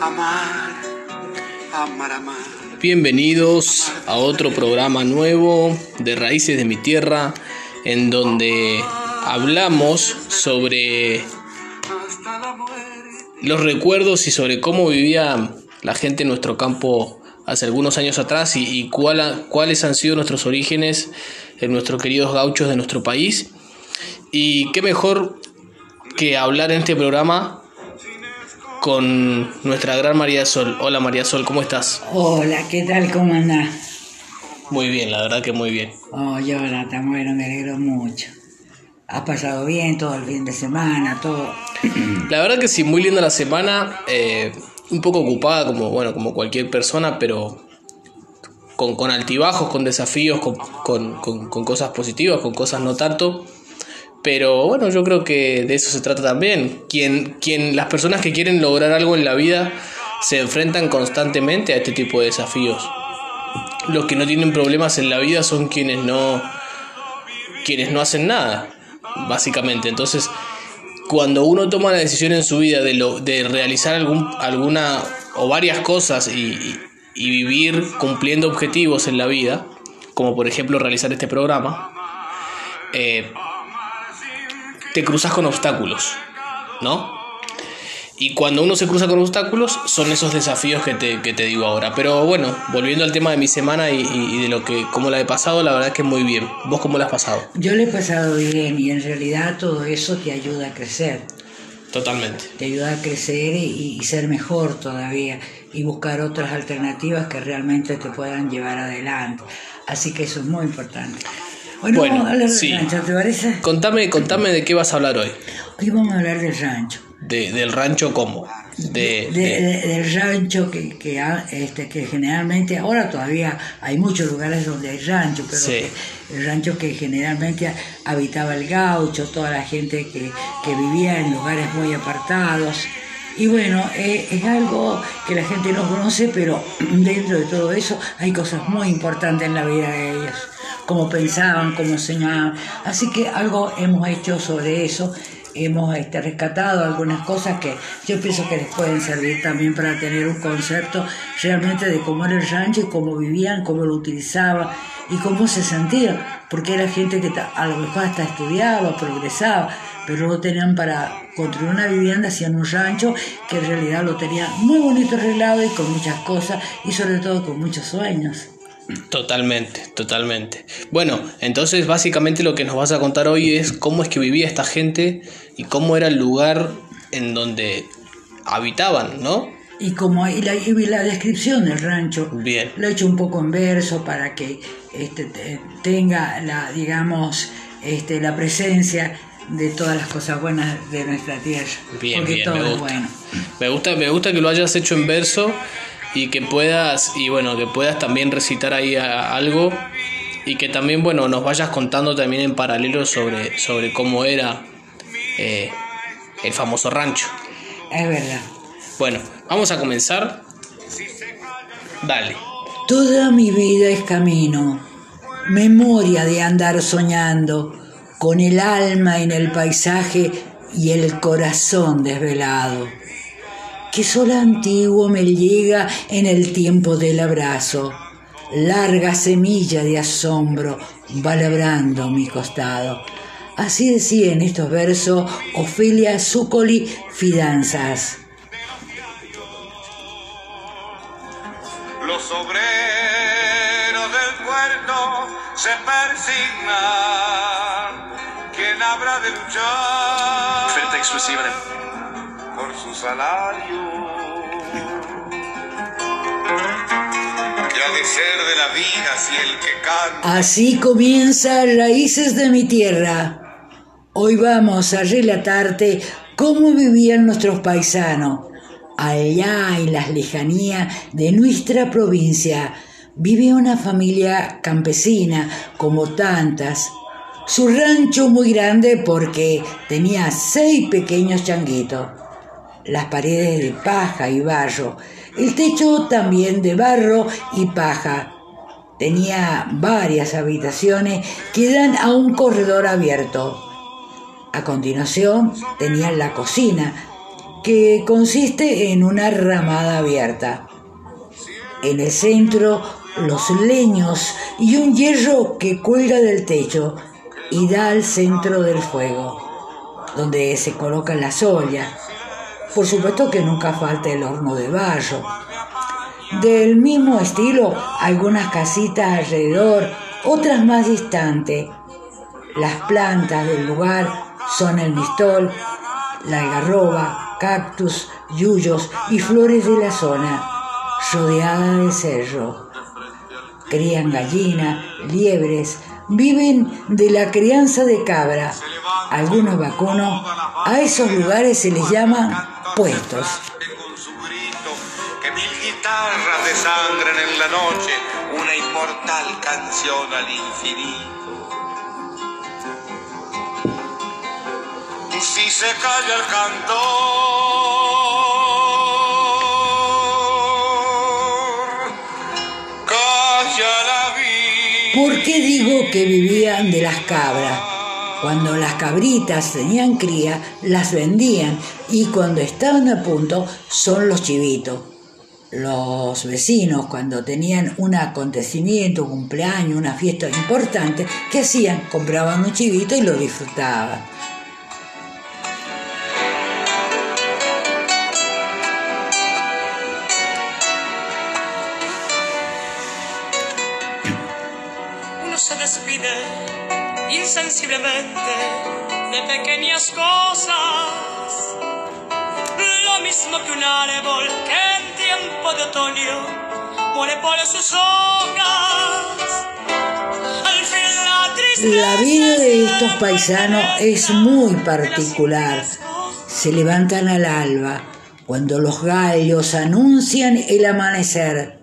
Amar, amar, amar. Bienvenidos a otro programa nuevo de Raíces de mi Tierra, en donde hablamos sobre los recuerdos y sobre cómo vivía la gente en nuestro campo hace algunos años atrás y, cuáles han sido nuestros orígenes en nuestros queridos gauchos de nuestro país. Y qué mejor que hablar en este programa con nuestra gran María Sol. Hola María Sol, ¿cómo estás? Hola, ¿qué tal? ¿Cómo andás? Muy bien, la verdad que muy bien. Oh, Jonathan, bueno, me alegro mucho. ¿Has pasado bien todo el fin de semana, todo? La verdad que sí, muy linda la semana, eh, un poco ocupada como, bueno, como cualquier persona, pero con, con altibajos, con desafíos, con, con- con- con cosas positivas, con cosas no tanto. Pero bueno, yo creo que de eso se trata también. Quien, quien, las personas que quieren lograr algo en la vida se enfrentan constantemente a este tipo de desafíos. Los que no tienen problemas en la vida son quienes no, quienes no hacen nada, básicamente. Entonces, cuando uno toma la decisión en su vida de, lo, de realizar algún, alguna o varias cosas y, y- vivir cumpliendo objetivos en la vida, como por ejemplo realizar este programa, eh, te cruzas con obstáculos, ¿no? Y cuando uno se cruza con obstáculos, son esos desafíos que te, que te digo ahora. Pero bueno, volviendo al tema de mi semana y, de lo que, cómo la he pasado, la verdad es que muy bien. ¿Vos cómo la has pasado? Yo le he pasado bien y en realidad todo eso te ayuda a crecer. Totalmente. Te ayuda a crecer y, y ser mejor todavía y buscar otras alternativas que realmente te puedan llevar adelante. Así que eso es muy importante. Bueno, Bueno, vamos a hablar del sí. rancho, ¿te parece? Contame, contame de qué vas a hablar hoy. Hoy vamos a hablar del rancho. De, del rancho cómo. De, de- de- de- del rancho que, que, este, que generalmente ahora todavía hay muchos lugares donde hay rancho, pero Sí. que- el rancho que generalmente habitaba el gaucho, toda la gente que, que vivía en lugares muy apartados. Y bueno, eh, es algo que la gente no conoce, pero dentro de todo eso hay cosas muy importantes en la vida de ellos, cómo pensaban, cómo soñaban. Así que algo hemos hecho sobre eso hemos este, rescatado algunas cosas que yo pienso que les pueden servir también para tener un concepto realmente de cómo era el rancho y cómo vivían, cómo lo utilizaban y cómo se sentían, porque era gente que a lo mejor hasta estudiaba, progresaba, pero lo tenían para construir una vivienda, hacían un rancho que en realidad lo tenían muy bonito arreglado y con muchas cosas y sobre todo con muchos sueños. Totalmente, totalmente. Bueno, entonces básicamente lo que nos vas a contar hoy es cómo es que vivía esta gente y cómo era el lugar en donde habitaban, ¿no? Y como y la, y la descripción del rancho, Bien. lo he hecho un poco en verso para que este, te- tenga la, digamos, este, la presencia de todas las cosas buenas de nuestra tierra. Bien, porque bien, todo me es bueno. Me gusta, me gusta que lo hayas hecho en verso y que puedas, y bueno, que puedas también recitar ahí a- algo y que también, bueno, nos vayas contando también en paralelo sobre, sobre cómo era eh, el famoso rancho. Es verdad. Bueno, vamos a comenzar. Dale. Toda mi vida es camino, memoria de andar soñando, con el alma en el paisaje y el corazón desvelado. Que sol antiguo me llega en el tiempo del abrazo, larga semilla de asombro va labrando mi costado. Así decía en estos versos Ofelia Zúcoli Fidanzas. Los obreros del puerto se persignan. ¿Quién habrá de luchar? Oferta exclusiva de por su salario. Ha de ser de la vida Así comienza Raíces de mi tierra. Hoy vamos a relatarte cómo vivían nuestros paisanos. Allá en las lejanías de nuestra provincia vivía una familia campesina como tantas. Su rancho muy grande porque tenía seis pequeños changuitos. Las paredes de paja y barro. El techo también de barro y paja. Tenía varias habitaciones que dan a un corredor abierto. A continuación tenía la cocina que consiste en una ramada abierta. En el centro, los leños y un hierro que cuelga del techo y da al centro del fuego, donde se colocan las ollas. Por supuesto que nunca falta el horno de barro. Del mismo estilo, algunas casitas alrededor, otras más distantes. Las plantas del lugar son el mistol, la algarroba, cactus, yuyos y flores de la zona, rodeada de cerro. Crían gallina, liebres, viven de la crianza de cabra. Algunos vacunos, a esos lugares se les llama puestos. Que mil guitarras desangran en la noche una inmortal canción al infinito. Si se calla el cantor, calla la vida. ¿Por qué digo que vivían de las cabras? Cuando las cabritas tenían cría, las vendían y cuando estaban a punto son los chivitos. Los vecinos cuando tenían un acontecimiento, un cumpleaños, una fiesta importante, ¿qué hacían? Compraban un chivito y lo disfrutaban. Árbol que en tiempo de otoño muere por sus hojas. Al fin la tristeza La vida de estos paisanos es muy particular. Se levantan al alba, cuando los gallos anuncian el amanecer.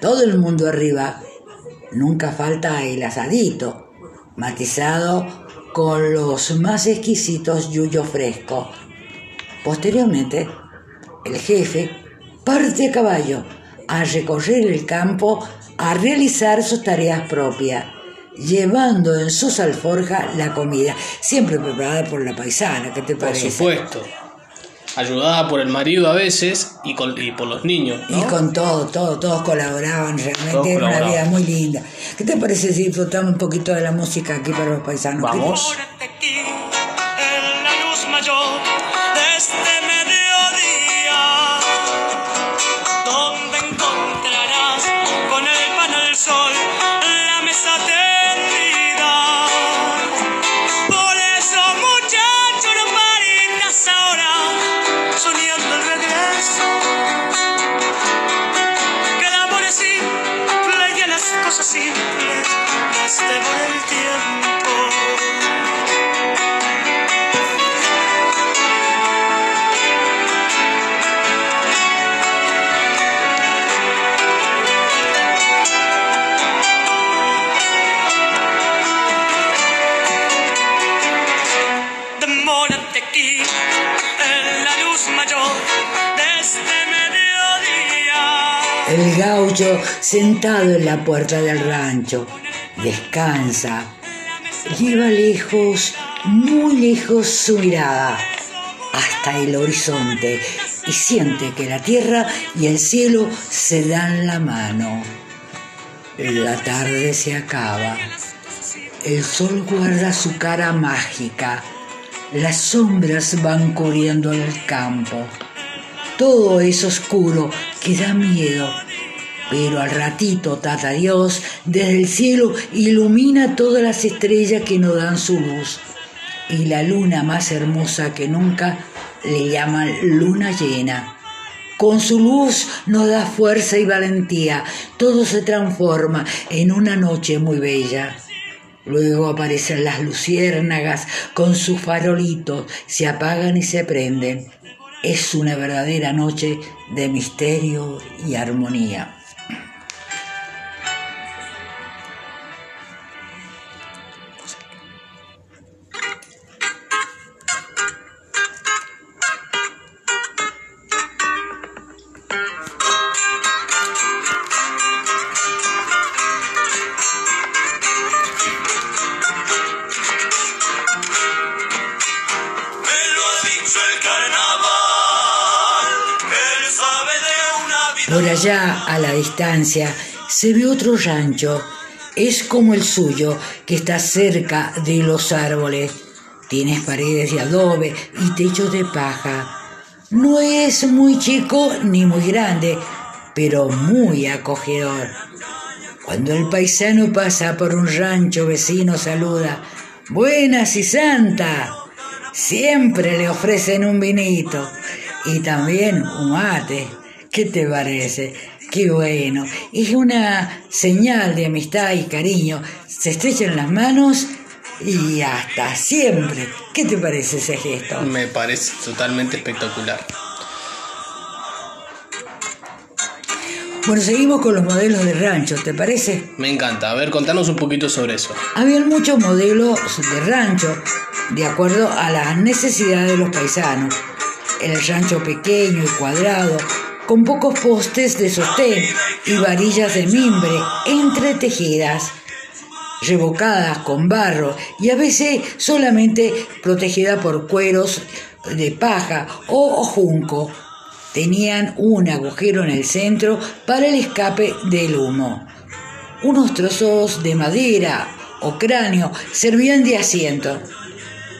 Todo el mundo arriba. Nunca falta el asadito, matizado con los más exquisitos yuyos frescos. Posteriormente, el jefe parte a caballo a recorrer el campo a realizar sus tareas propias, llevando en sus alforjas la comida, siempre preparada por la paisana, ¿qué te Por parece? supuesto. Ayudada por el marido a veces y, con, y por los niños. ¿no? Y con todo, todo, todos colaboraban, realmente Todos era una vida muy linda. ¿Qué te parece si disfrutamos un poquito de la música aquí para los paisanos? Vamos. El gaucho sentado en la puerta del rancho, descansa, lleva lejos, muy lejos su mirada, hasta el horizonte, y siente que la tierra y el cielo se dan la mano. La tarde se acaba. El sol guarda su cara mágica. Las sombras van corriendo en el campo. Todo es oscuro que da miedo. Pero al ratito Tata Dios desde el cielo ilumina todas las estrellas que nos dan su luz. Y la luna más hermosa que nunca le llaman luna llena. Con su luz nos da fuerza y valentía. Todo se transforma en una noche muy bella. Luego aparecen las luciérnagas con sus farolitos, se apagan y se prenden. Es una verdadera noche de misterio y armonía. Por allá, a la distancia, se ve otro rancho. Es como el suyo, que está cerca de los árboles. Tienes paredes de adobe y techos de paja. No es muy chico ni muy grande, pero muy acogedor. Cuando el paisano pasa por un rancho vecino saluda, buenas y santa. Siempre le ofrecen un vinito y también un mate. ¿Qué te parece? Qué bueno. Es una señal de amistad y cariño. Se estrechan las manos y hasta siempre. ¿Qué te parece ese gesto? Me parece totalmente espectacular. Bueno, seguimos con los modelos de rancho, ¿te parece? Me encanta. A ver, contanos un poquito sobre eso. Habían muchos modelos de rancho de acuerdo a las necesidades de los paisanos. El rancho pequeño y cuadrado, con pocos postes de sostén y varillas de mimbre entretejidas revocadas con barro y a veces solamente protegida por cueros de paja o junco. Tenían un agujero en el centro para el escape del humo. Unos trozos de madera o cráneo servían de asiento.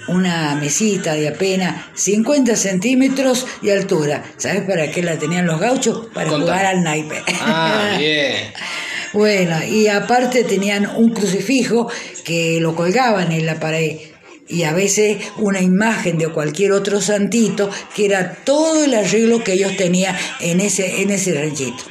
Una mesita de apenas 50 centímetros de altura. ¿Sabes para qué la tenían los gauchos? Para jugar al naipe. Ah, bien. Bueno, y aparte tenían un crucifijo que lo colgaban en la pared y a veces una imagen de cualquier otro santito que era todo el arreglo que ellos tenían en ese, en ese ranchito.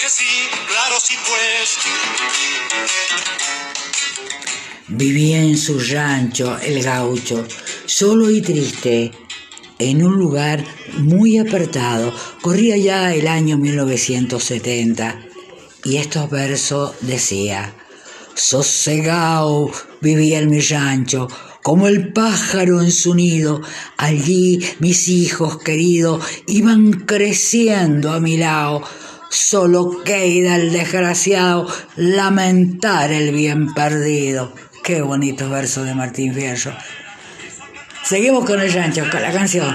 Que sí, claro sí pues. Vivía en su rancho el gaucho, solo y triste, en un lugar muy apartado. Corría ya el año 1970 y estos versos decía, sosegao vivía en mi rancho, como el pájaro en su nido, allí mis hijos queridos iban creciendo a mi lado. Solo queda el desgraciado lamentar el bien perdido. Qué bonito verso de Martín Fierro. Seguimos con el rancho, con la canción.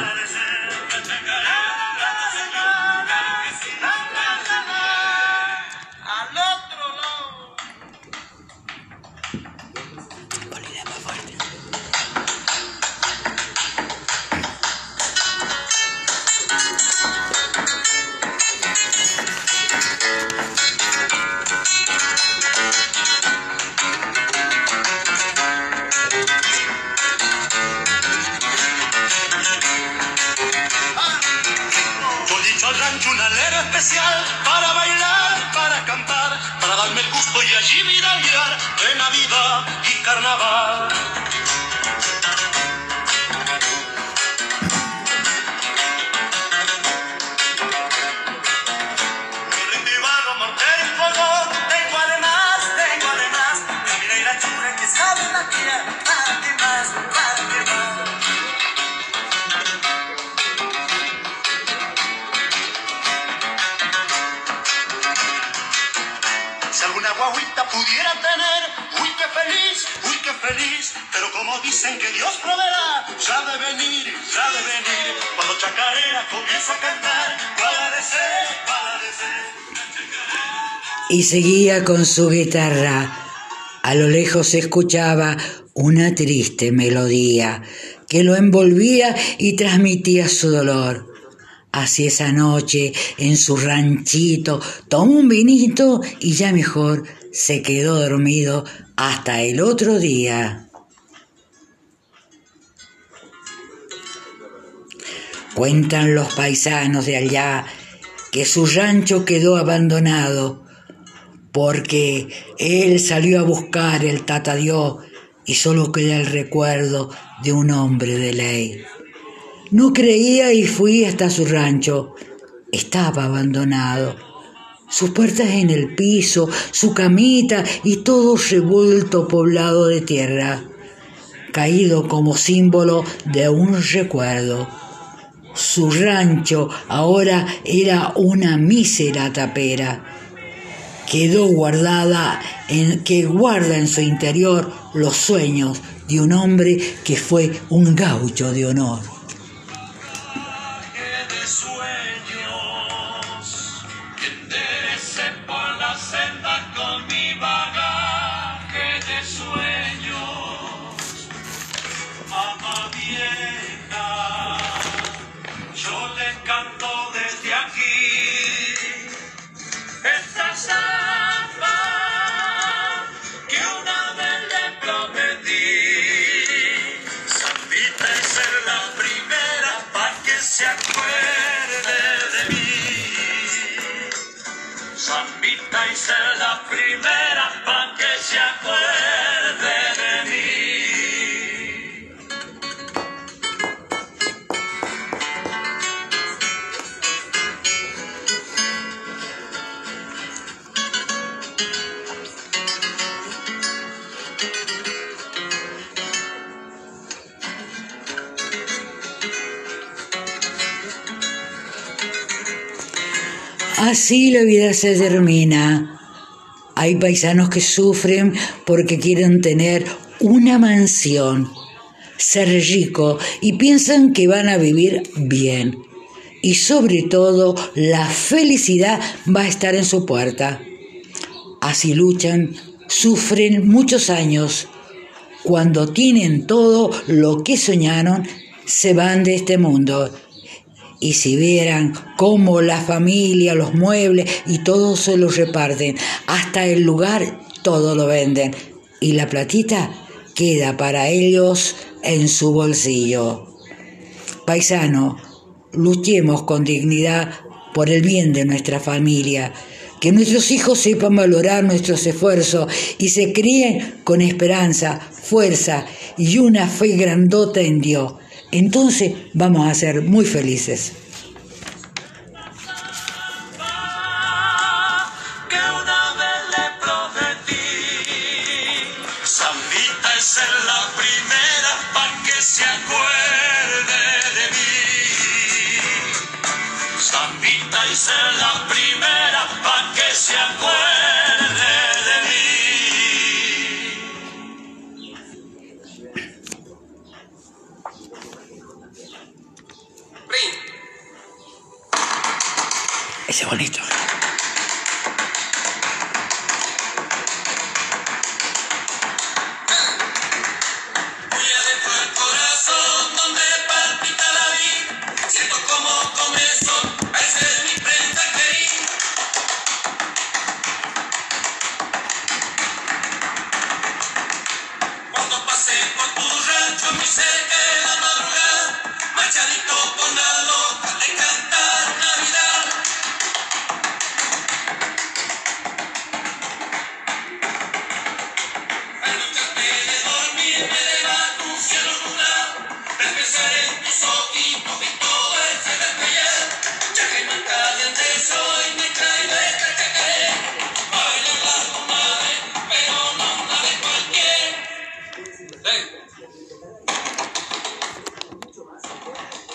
Llevo al rancho una alero especial para bailar, para cantar, para darme el gusto y allí vida mirar de Navidad y Carnaval. Y seguía con su guitarra. A lo lejos se escuchaba una triste melodía que lo envolvía y transmitía su dolor. Así esa noche, en su ranchito, tomó un vinito y ya mejor se quedó dormido hasta el otro día. Cuentan los paisanos de allá que su rancho quedó abandonado porque él salió a buscar el tatadió y solo queda el recuerdo de un hombre de ley. No creía y fui hasta su rancho. Estaba abandonado. Sus puertas en el piso, su camita y todo revuelto poblado de tierra, caído como símbolo de un recuerdo. Su rancho ahora era una mísera tapera quedó guardada en, que guarda en su interior los sueños de un hombre que fue un gaucho de honor. se acuerde de mí. Sambita hice la primera Así la vida se termina. Hay paisanos que sufren porque quieren tener una mansión, ser rico y piensan que van a vivir bien. Y sobre todo, la felicidad va a estar en su puerta. Así luchan, sufren muchos años. Cuando tienen todo lo que soñaron, se van de este mundo y si vieran cómo la familia, los muebles y todo se los reparten, hasta el lugar todo lo venden y la platita queda para ellos en su bolsillo. Paisano, luchemos con dignidad por el bien de nuestra familia, que nuestros hijos sepan valorar nuestros esfuerzos y se críen con esperanza, fuerza y una fe grandota en Dios entonces vamos a ser muy felices.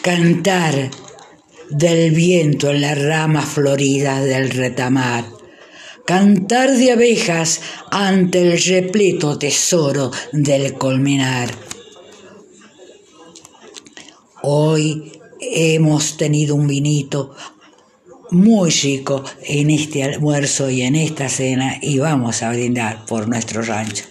Cantar del viento en las ramas floridas del retamar, cantar de abejas ante el repleto tesoro del colmenar. Hoy hemos tenido un vinito muy rico en este almuerzo y en esta cena y vamos a brindar por nuestro rancho.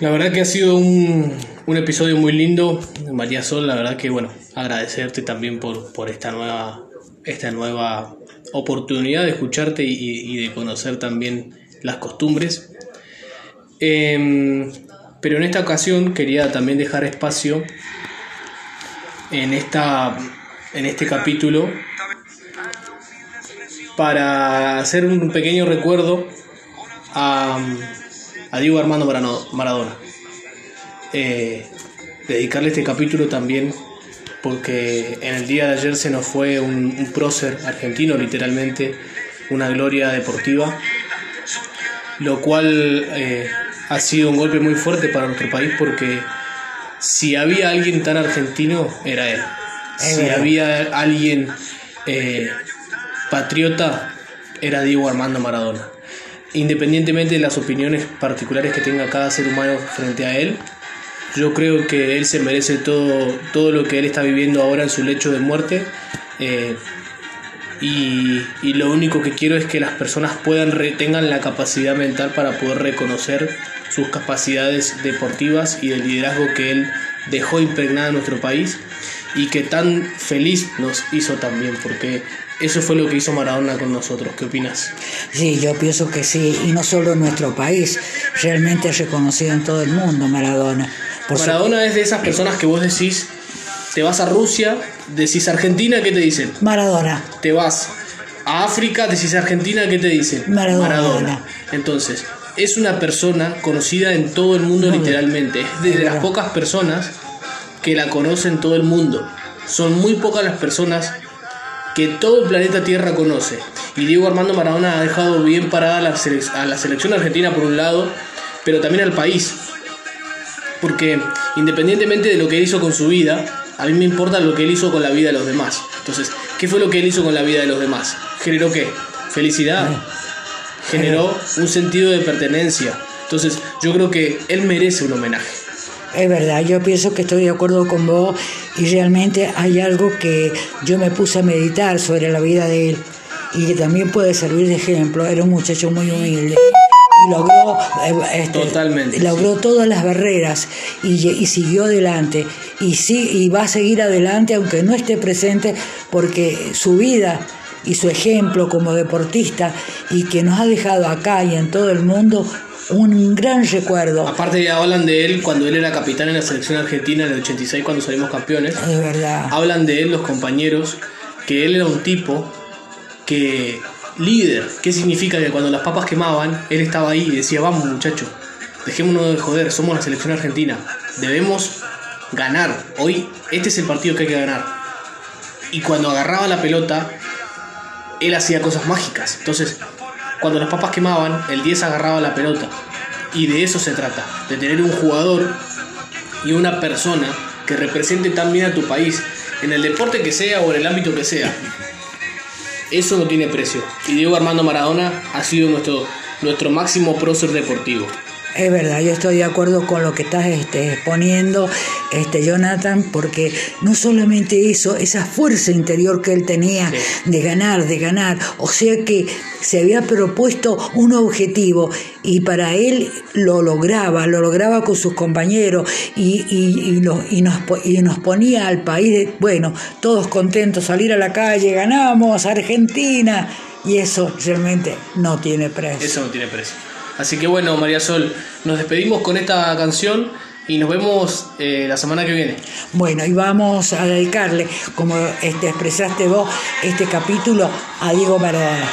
La verdad que ha sido un, un episodio muy lindo, María Sol, la verdad que bueno, agradecerte también por, por esta nueva esta nueva oportunidad de escucharte y, y de conocer también las costumbres. Em, pero en esta ocasión quería también dejar espacio en, esta, en este capítulo para hacer un pequeño recuerdo a, a Diego Armando Maradona. Eh, dedicarle este capítulo también porque en el día de ayer se nos fue un, un prócer argentino, literalmente, una gloria deportiva, lo cual eh, ha sido un golpe muy fuerte para nuestro país porque si había alguien tan argentino, era él. si había alguien eh, patriota, era Diego Armando Maradona. Independientemente de las opiniones particulares que tenga cada ser humano frente a él, yo creo que él se merece todo, todo lo que él está viviendo ahora en su lecho de muerte. Eh, y, lo único que quiero es que las personas puedan tengan la capacidad mental para poder reconocer sus capacidades deportivas y de liderazgo que él dejó impregnada en nuestro país y que tan feliz nos hizo también, porque eso fue lo que hizo Maradona con nosotros. ¿Qué opinas? Sí, yo pienso que sí, y no solo en nuestro país, realmente es reconocido en todo el mundo Maradona. Maradona es de esas personas que vos decís, te vas a Rusia, decís Argentina, ¿qué te dicen? Maradona. Te vas a África, decís Argentina, ¿qué te dicen? Maradona. Maradona. Entonces, es una persona conocida en todo el mundo literalmente. Es de las pocas personas que la conocen todo el mundo. Son muy pocas las personas que todo el planeta Tierra conoce. Y Diego Armando Maradona ha dejado bien parada a la, a la selección argentina por un lado, pero también al país. Porque independientemente de lo que hizo con su vida, a mí me importa lo que él hizo con la vida de los demás. Entonces, ¿qué fue lo que él hizo con la vida de los demás? ¿Generó qué? Felicidad, generó un sentido de pertenencia. Entonces yo creo que él merece un homenaje. Es verdad, yo pienso que estoy de acuerdo con vos y realmente hay algo que yo me puse a meditar sobre la vida de él y que también puede servir de ejemplo. Era un muchacho muy humilde y logró, eh, este, Totalmente, logró todas las barreras y, y, siguió adelante y, sí, y va a seguir adelante aunque no esté presente porque su vida y su ejemplo como deportista y que nos ha dejado acá y en todo el mundo un gran recuerdo. Aparte ya hablan de él cuando él era capitán en la selección argentina en el 86 cuando salimos campeones. Es verdad. Hablan de él los compañeros que él era un tipo que líder, ¿qué significa que cuando las papas quemaban, él estaba ahí y decía, "Vamos, muchachos, dejémonos de joder, somos la selección argentina, debemos ganar. Hoy este es el partido que hay que ganar." Y cuando agarraba la pelota, él hacía cosas mágicas. Entonces, cuando las papas quemaban, el 10 agarraba la pelota. Y de eso se trata, de tener un jugador y una persona que represente también a tu país, en el deporte que sea o en el ámbito que sea. Eso no tiene precio. Y Diego Armando Maradona ha sido nuestro, nuestro máximo prócer deportivo. Es verdad, yo estoy de acuerdo con lo que estás este, exponiendo, este, Jonathan, porque no solamente eso, esa fuerza interior que él tenía de ganar, de ganar, o sea que se había propuesto un objetivo y para él lo lograba, lo lograba con sus compañeros y, y, nos, y, nos, y nos ponía al país, bueno, todos contentos, salir a la calle, ganamos, Argentina, y eso realmente no tiene precio. Eso no tiene precio. Así que bueno, María Sol, nos despedimos con esta canción y nos vemos eh, la semana que viene. Bueno, y vamos a dedicarle, como este, expresaste vos, este capítulo a Diego Maradona.